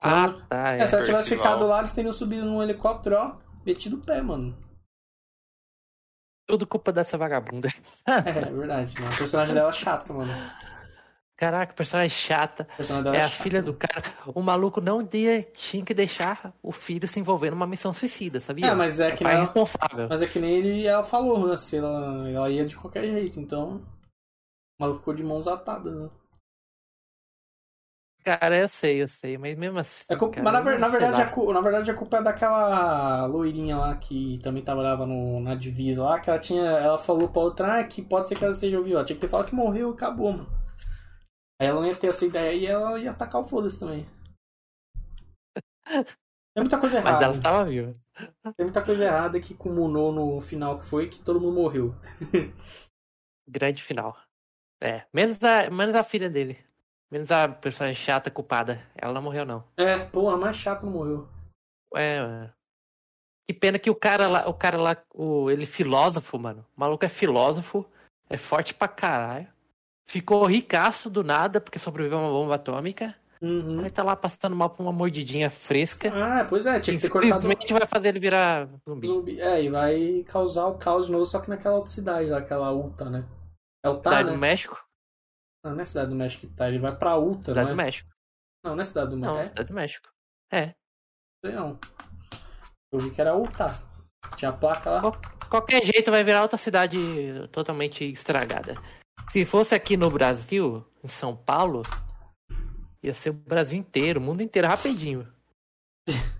Se Ah, ela- tá. é, É. se ela tivesse Percival. ficado lá, eles teriam subido num helicóptero, ó, metido o pé, mano. Tudo culpa dessa vagabunda. É, é verdade, mano. O personagem dela é chato, mano. Caraca, personagem chata. O personagem dela É é, a chato, filha mano. do cara. O maluco não de- tinha que deixar o filho se envolver numa missão suicida, sabia? É, mas é que pai não- responsável. Mas é que nem ele ela falou, né? Se ela, ela ia de qualquer jeito, então. O maluco ficou de mãos atadas, né? Cara, eu sei, eu sei, mas mesmo assim. É culpa- cara, mas na, ver- na verdade, a, na verdade a culpa é daquela loirinha lá que também trabalhava no, na divisa lá, que ela tinha. Ela falou pra outra ah, que pode ser que ela esteja viva. Ela tinha que ter falado que morreu e acabou, mano. Aí ela não ia ter essa ideia e ela ia atacar o foda-se também. Tem muita coisa Mas errada. ela estava viva. Tem muita coisa errada que culminou no final que foi que todo mundo morreu. Grande final. É, menos a, menos a filha dele. Menos a personagem chata culpada. Ela não morreu, não. É, pô, a mais chata não morreu. É, é. Que pena que o cara lá, o cara lá, o, ele é filósofo, mano. O maluco é filósofo, é forte pra caralho. Ficou ricaço do nada porque sobreviveu a uma bomba atômica. Uhum. Ele tá lá passando mal por uma mordidinha fresca. Ah, pois é, tinha que ter cortado Infelizmente vai fazer ele virar zumbi. zumbi. É, e vai causar o caos de novo, só que naquela outra cidade aquela Ulta, né? É Utah, Cidade né? do México? Não, não é Cidade do México que tá, ele vai pra Ulta, Cidade não do é? México. Não, não é Cidade do Não, México. É? Cidade do México. É. Sei não. Eu vi que era Utah. Tinha a placa lá. Qualquer jeito vai virar outra cidade totalmente estragada. Se fosse aqui no Brasil, em São Paulo, ia ser o Brasil inteiro, o mundo inteiro, rapidinho.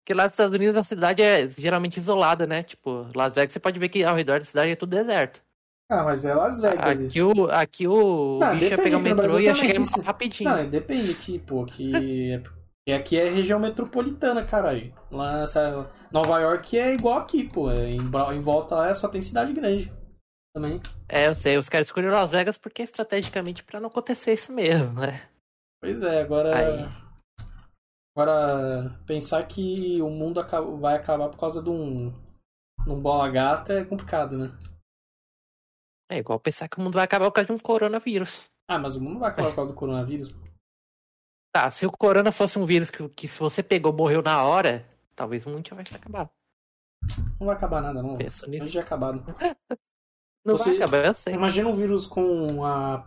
Porque lá nos Estados Unidos a cidade é geralmente isolada, né? Tipo, Las Vegas você pode ver que ao redor da cidade é tudo deserto. Ah, mas é Las Vegas. isso. Aqui o, aqui o Não, bicho ia pegar o aqui metrô e ia chegar tem- rapidinho. Não, depende aqui, pô, que é, aqui é região metropolitana, caralho. Lá, essa, Nova York é igual aqui, pô. É, em, em volta lá só tem cidade grande. Também. É, eu sei, os caras escolheram Las Vegas porque estrategicamente pra não acontecer isso mesmo, né? Pois é, agora. Aí. Agora, pensar que o mundo vai acabar por causa de um, de um bola gata é complicado, né? É igual pensar que o mundo vai acabar por causa de um coronavírus. Ah, mas o mundo não vai acabar por causa do coronavírus. Tá, se o corona fosse um vírus que, que se você pegou, morreu na hora, talvez o mundo já vai acabar. Não vai acabar nada, não. Penso nisso. já é acabado. Não Você- vai acabar, eu sei. Imagina um vírus com a,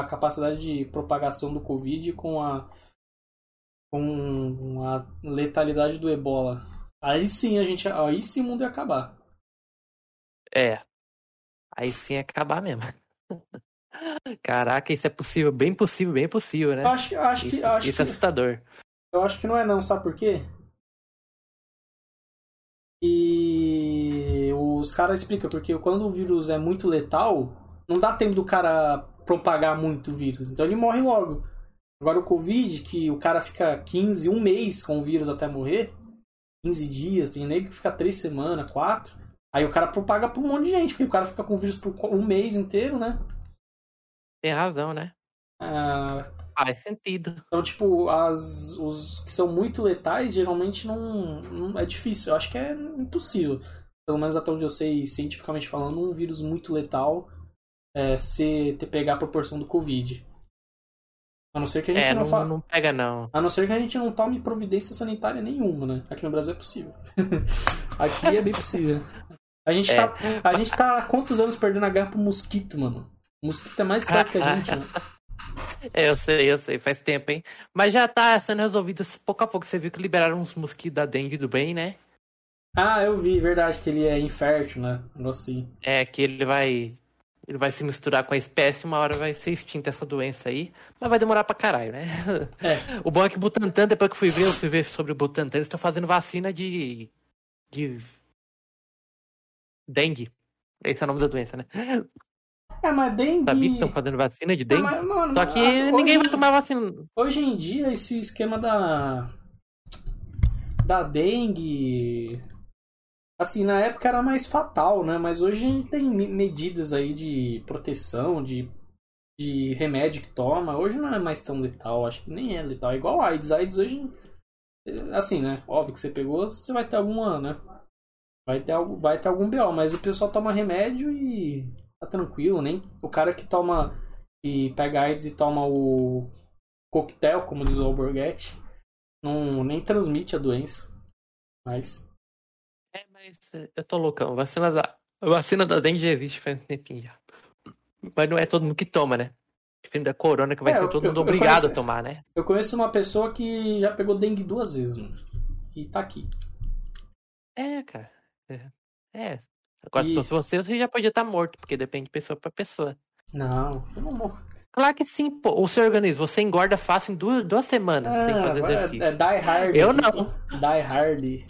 a capacidade de propagação do Covid com a, com a letalidade do ebola. Aí sim a gente. Aí sim o mundo ia acabar. É. Aí sim ia acabar mesmo. Caraca, isso é possível, bem possível, bem possível, né? Acho, acho, Isso, que, acho, isso é assustador. eu acho que não é não, sabe por quê? E os caras explicam, porque quando o vírus é muito letal, não dá tempo do cara propagar muito o vírus. Então ele morre logo. Agora o Covid, que o cara fica 15, um mês com o vírus até morrer, 15 dias, tem nego que fica 3 semanas, 4. Aí o cara propaga pra um monte de gente, porque o cara fica com o vírus por um mês inteiro, né? Tem razão, né? Ah, Faz sentido. então, tipo, as, os que são muito letais, geralmente não, não- É difícil. Eu acho que é impossível. Pelo menos até onde eu sei, cientificamente falando, um vírus muito letal é, ser, ter pegar a proporção do Covid. A não ser que a gente É, não, não, fa... não pega não. A não ser que a gente não tome providência sanitária nenhuma, né? Aqui no Brasil é possível. Aqui é bem possível. A gente, É. tá, a gente tá há quantos anos perdendo a guerra pro mosquito, mano? O mosquito é mais esperto que a gente, né? Eu sei, eu sei, faz tempo, hein? Mas já tá sendo resolvido pouco a pouco. Você viu que liberaram uns mosquitos da dengue do bem, né? Ah, eu vi, verdade, que ele é infértil, né? Assim. É que ele vai. Ele vai se misturar com a espécie, uma hora vai ser extinta essa doença aí. Mas vai demorar pra caralho, né? É. O bom é que o Butantan, depois que fui ver, eu fui ver sobre o Butantan, eles estão fazendo vacina de. de. Dengue. Esse é o nome da doença, né? É, mas dengue. Sabia que estão fazendo vacina de Ah, dengue? mas, mano, Só que ninguém vai tomar vacina. Hoje em dia, esse esquema da. da dengue. Assim, na época era mais fatal, né? Mas hoje a gente tem me- medidas aí de proteção, de, de remédio que toma. Hoje não é mais tão letal, acho que nem é letal. É igual a AIDS. A AIDS hoje. é, Assim, né? Óbvio que você pegou, você vai ter alguma, né? Vai ter, algo, vai ter algum BO, mas o pessoal toma remédio e tá tranquilo, nem. O cara que toma. que pega AIDS e toma o coquetel, como diz o Alborguete, não nem transmite a doença. Mas. É, mas eh, eu tô loucão. Vacina da, a vacina da dengue já existe faz um tempinho já. Mas não é todo mundo que toma, né? Diferente da corona, que vai É, ser eu- todo eu- mundo eu obrigado conheço- a tomar, né? Eu conheço uma pessoa que já pegou dengue duas vezes, mano. E tá aqui. É, cara. É. É. Agora, se E- fosse você, você já podia estar morto, porque depende de pessoa pra pessoa. Não, eu não morro. Claro que sim, pô. O seu organismo, você engorda fácil em duas, duas semanas sem fazer agora exercício. É, é Die Hard. Eu não. Die Hard. Die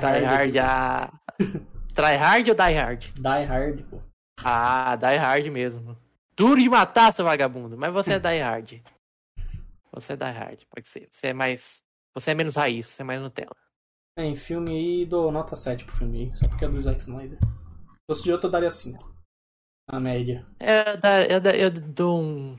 Try hard, ah. Try hard ou die hard? Die Hard, pô. Ah, die hard mesmo. Duro de matar, seu vagabundo. Mas você é die hard. Você é die hard, pode ser. Você é mais. Você é menos raiz, você é mais Nutella. É, em filme aí, dou nota 7 pro filme aí. Só porque é do Zack Snyder. Se fosse de outro, eu daria 5. Na média. É, Eu, da- eu, da- eu dou um.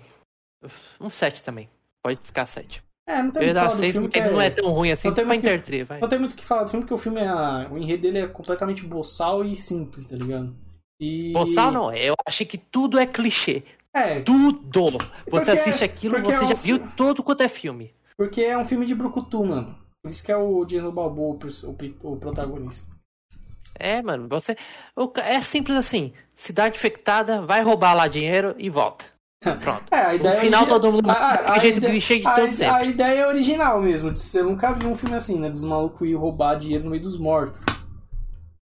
Um 7 também. Pode ficar 7. É, não tem Eu muito dar falar do 6, filme. que não é tão ruim assim não tem pra interter, vai. Não tem muito o que falar do filme, porque o filme é. O enredo dele é completamente boçal e simples, tá ligado? E... Boçal não, eu achei que tudo é clichê. É, Tudo! Você Porque- assiste aquilo, você é já um viu filme- todo quanto é filme. porque é um filme de Brucutu, mano. Por isso que é o Jason Balboa o o, protagonista. É, mano, você. o É simples assim. Cidade infectada, vai roubar lá dinheiro e volta. Pronto. É, No final origi- todo mundo a- a- jeito ideia- clichê de a, todo sempre. a ideia é original mesmo. Você nunca viu um filme assim, né? Dos malucos ir roubar dinheiro no meio dos mortos.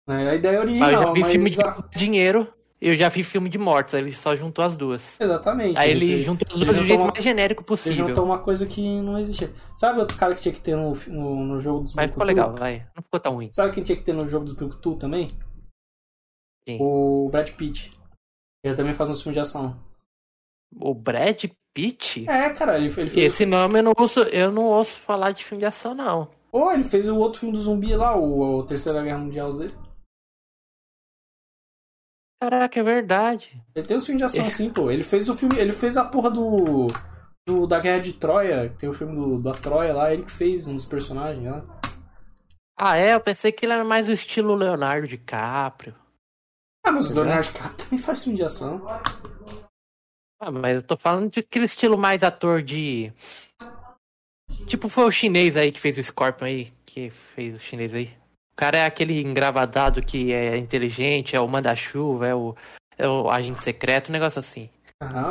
É, a ideia é Mas original, eu já vi mas filme de dinheiro, eu já vi filme de mortos, aí ele só juntou as duas. Exatamente. Aí ele juntou as ele duas do jeito uma- mais genérico Ele possível. juntou uma coisa que não existia. Sabe outro cara que tinha que ter no, no, no jogo dos Mas ficou Brucutu? legal, vai. Não ficou tão ruim. Sabe quem tinha que ter no jogo dos Brucutu também? Quem? O Brad Pitt. Ele também faz uns filmes de ação. O Brad Pitt? É, cara, ele, ele fez. Esse nome eu não ouço, eu não ouço falar de filme de ação, não. Ou ele fez o outro filme do zumbi lá, o, o Terceira Guerra Mundial Z. Caraca, é verdade. Ele tem os filmes de ação assim, pô. Ele fez o filme. Ele fez a porra do. do da Guerra de Troia. Tem o filme do, da Troia lá, ele que fez um dos personagens lá. Ah, é? Eu pensei que ele era mais o estilo Leonardo DiCaprio. Ah, mas o É. Leonardo DiCaprio também faz filme de ação. Ah, mas eu tô falando de aquele estilo mais ator de. Tipo, foi o chinês aí que fez o Scorpion aí, que fez o chinês aí. O cara é aquele engravadado que é inteligente, é o manda-chuva, é o, é o agente secreto, um negócio assim.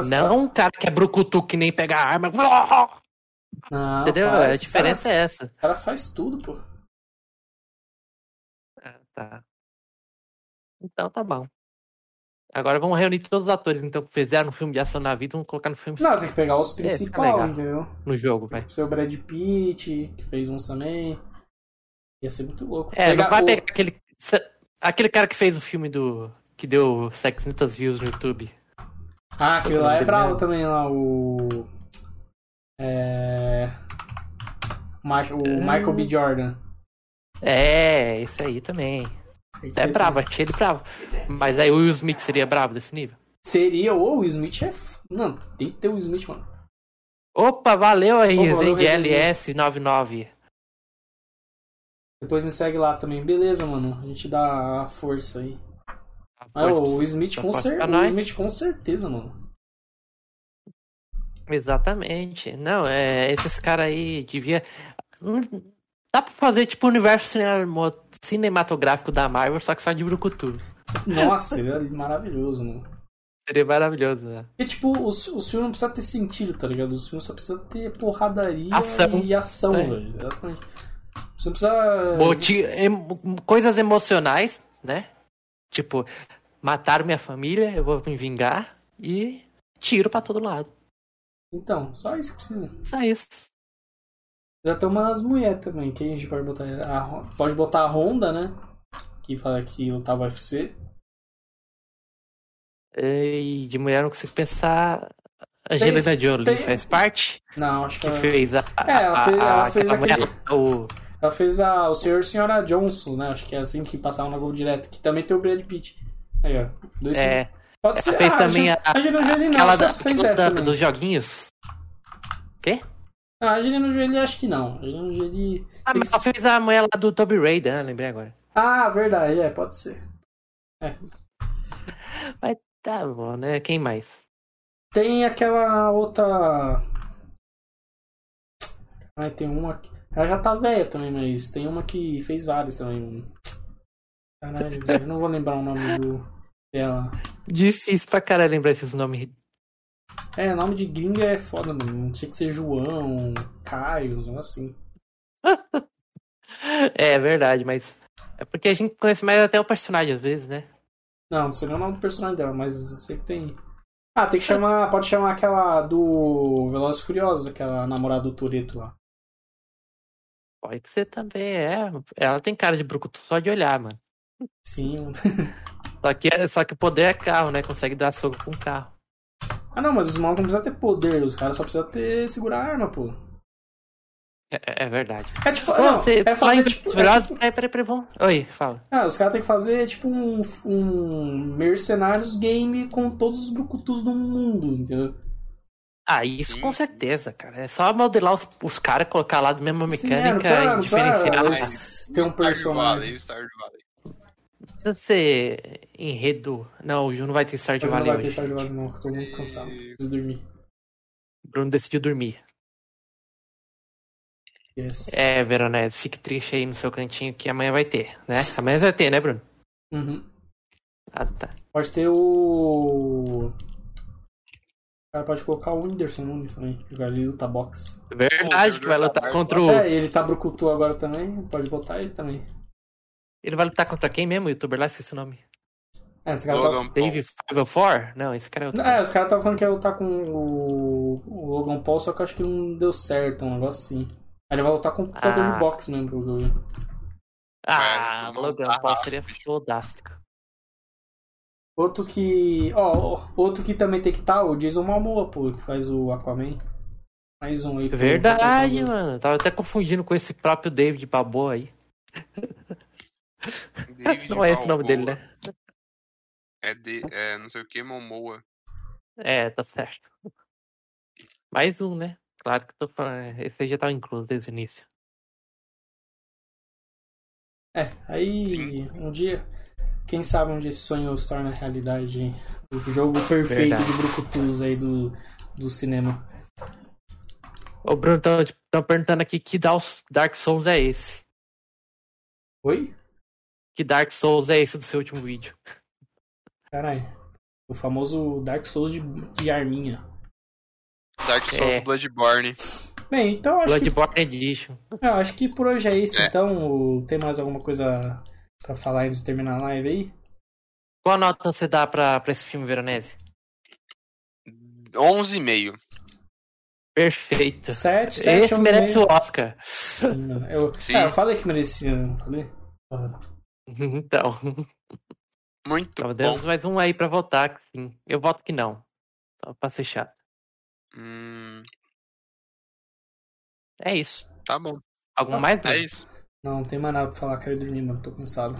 Os Não um cara que é brucutu que nem pega a arma. Não, Entendeu? faz. a diferença cara, é essa. O cara faz tudo, pô. Ah, tá. Então tá bom. Agora vamos reunir todos os atores então que fizeram um filme de ação na vida, vamos colocar no filme Não, tem que pegar os É, principais, legal. entendeu? no jogo, vai. O seu Brad Pitt, que fez uns também. Ia ser muito louco. É, não vai o- pegar aquele. Aquele cara que fez o filme do. que deu 700 views no YouTube. Ah, aquele lá é Dele bravo mesmo. também, lá, o. É. O Michael B. Jordan. É, esse aí também. É bravo, achei ele bravo. Mas aí o Will Smith seria bravo desse nível? Seria o Will Smith é. Não, tem que ter o Will Smith, mano. Opa, valeu aí, Resende. LS99. Depois me segue lá também. Beleza, mano. A gente dá a força aí. Mas o Smith, com cer... O. Smith com certeza, mano. Exatamente. Não, é, esses caras aí devia. Hum, Dá pra fazer tipo o universo cinema- cinematográfico da Marvel, só que só de Brucutu. Nossa, ele é maravilhoso, mano. Seria maravilhoso, né? Porque, tipo, os, os filmes não precisam ter sentido, tá ligado? Os filmes só precisam ter porradaria Ação. e ação, É. velho. Exatamente. Você precisa. Moti- em- coisas emocionais, né? Tipo, mataram minha família, eu vou me vingar e tiro pra todo lado. Então, só isso que precisa. Só isso. Já tem umas mulheres também, que a gente pode botar. A, pode botar a Honda, né? Que fala que lutava UFC. E de mulher eu não consigo pensar. Angelina Jolie tem- faz parte? Não, acho que Que ela, fez a. É, ela fez- ela a- fez aquele- mulher- o, ela fez a, o Senhor e Senhora Johnson, né? Acho que é assim que passava na Globo Direto. Que também tem o Brad Pitt. Aí, ó. Dois é, filmes. Pode ela fez ah, também a, a Angelina Jolie não, aquela que da, ela fez essa da- dos joguinhos. Quê? Ah, a Angelina Jolie acho que não. A Angelina Jolie... Ah, mas Eles- ela fez a mulher lá do Toby Raider, né? Lembrei agora. Ah, verdade, é, pode ser. Tá bom, né? Quem mais? Tem aquela outra. Ah, tem uma. que- Ela já tá velha também, mas tem uma que fez várias também. mano. Caralho, eu não vou lembrar o nome do... dela. Difícil pra caralho lembrar esses nomes. É, nome de gringa é foda, mano. Tinha que ser João, Caio, um assim. É verdade, mas. É porque a gente conhece mais até o personagem às vezes, né? Não, não sei nem o nome do personagem dela, mas sei que tem. Ah, tem que chamar. Pode chamar aquela do Velozes e Furiosos, aquela namorada do Toreto lá. Pode ser também, é. Ela tem cara de brucutu só de olhar, mano. Sim. Só que, só que o poder é carro, né? Consegue dar soco com carro. Ah não, mas os malucos não precisam ter poder, os caras só precisam ter segurar a arma, pô. É, é verdade. É tipo, não, você é fazer tipo, é tipo- peraí, peraí, peraí, vamos. Oi, fala. ah, os caras têm que fazer tipo um, um Mercenários game com todos os brucutus do mundo, entendeu? Ah, isso Sim. com certeza, cara. É só modelar os, os caras, colocar lá da mesma Sim, é, mecânica e diferenciar. mas- tem um personagem. Valley, o Stardew Valley. Não precisa ser enredo. Não, o Ju não vai ter Stardew Hoje não Valley vai ter. Stardew Valley, não, que eu tô muito cansado. Preciso dormir. O Bruno decidiu dormir. Yes. É, Veronese, fique triste aí no seu cantinho que amanhã vai ter, né? Amanhã vai ter, né, Bruno? Uhum. Ah, tá. Pode ter o. O cara pode colocar o Whindersson Nunes também, que vai lutar boxe. Verdade, o que vai lutar contra o. É, ele tá brucutu agora também, pode botar ele também. Ele vai lutar contra quem mesmo? O youtuber lá, esqueci o nome. É, esse cara tá... Logan Paul. Dave 504? Não, esse cara é outro. É, os caras estavam falando que ia lutar com o... o Logan Paul, só que eu acho que não deu certo, um negócio assim. Aí ele vai lutar com o lutador Ah. de boxe mesmo, pelo que eu vi. Ah, É, então Logan tá Paul seria fodástico. Outro que. Ó, outro que também tem que estar, o Jason Momoa, pô, que faz o Aquaman. Mais um aí. Verdade, mano. Tava até confundindo com esse próprio David Balboa aí. David Não é esse o nome dele, né? É, de, é não sei o que, Momoa. É, tá certo. Mais um, né? Claro que tô falando. Esse aí já tava incluso desde o início. É, aí Sim. um dia, quem sabe onde esse sonho se torna realidade, hein? O jogo perfeito Verdade. de Brucutus aí do, do cinema. Ô, Bruno, estão perguntando aqui que Dark Souls é esse. Oi? Que Dark Souls é esse do seu último vídeo? Caralho. O famoso Dark Souls de, de arminha. Dark Souls É. Bloodborne. Bem, então acho que, Bloodborne Edition. eu acho que por hoje é isso. É. Então, tem mais alguma coisa pra falar antes de terminar a live aí? Qual nota você dá pra, pra esse filme, Veronese? 11,5. Perfeito. Sete, sete, Esse onze merece meio. o Oscar. Sim. Eu, Sim. Eu falei que merecia, não falei? Ah, Então, Muito então bom. demos mais um aí pra votar, que sim. Eu voto que não. Só pra ser chato. Hum, É isso. tá bom. Algum mais? Bruno? É isso. Não, não tem mais nada pra falar, quero ir dormir, mano. Tô cansado.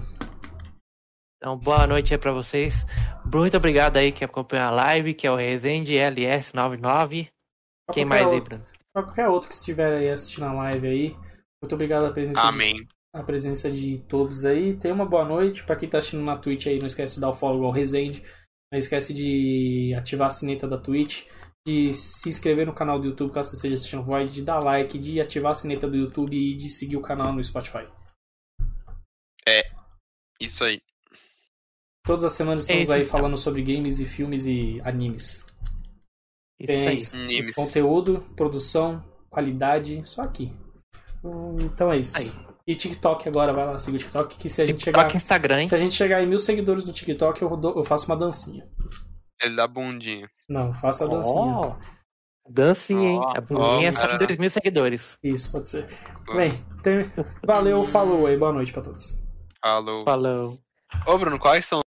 Então, boa noite aí pra vocês. Muito obrigado aí que acompanhou a live, que é o Resende LS99. Pra Quem mais aí, outro- Bruno? Pra qualquer outro que estiver aí assistindo a live aí, muito obrigado pela presença, de, Amém. a presença de todos aí. Tenha uma boa noite. Pra quem tá assistindo na Twitch aí, não esquece de dar o follow ao Resende. Não esquece de ativar a sineta da Twitch. De se inscrever no canal do YouTube caso você esteja assistindo Void, de dar like, de ativar a sineta do YouTube e de seguir o canal no Spotify. Isso aí. Todas as semanas É estamos isso, aí então. falando sobre games e filmes e animes. Isso Tem aí. Conteúdo, produção, qualidade, só aqui. Então é isso. Aí. E TikTok agora, vai lá, siga o TikTok, que se a gente TikTok chegar, Instagram, hein? se a gente chegar em mil seguidores no TikTok, eu, dou- eu faço uma dancinha. Ele dá bundinha. Não, faço a dancinha. Ó, dancinha, hein? Ó, A bundinha ó, só com cara. 2 mil seguidores. Isso, pode ser. Bem, ter- valeu, falou aí, boa noite pra todos. Falou. Falou. Ô, Bruno, quais são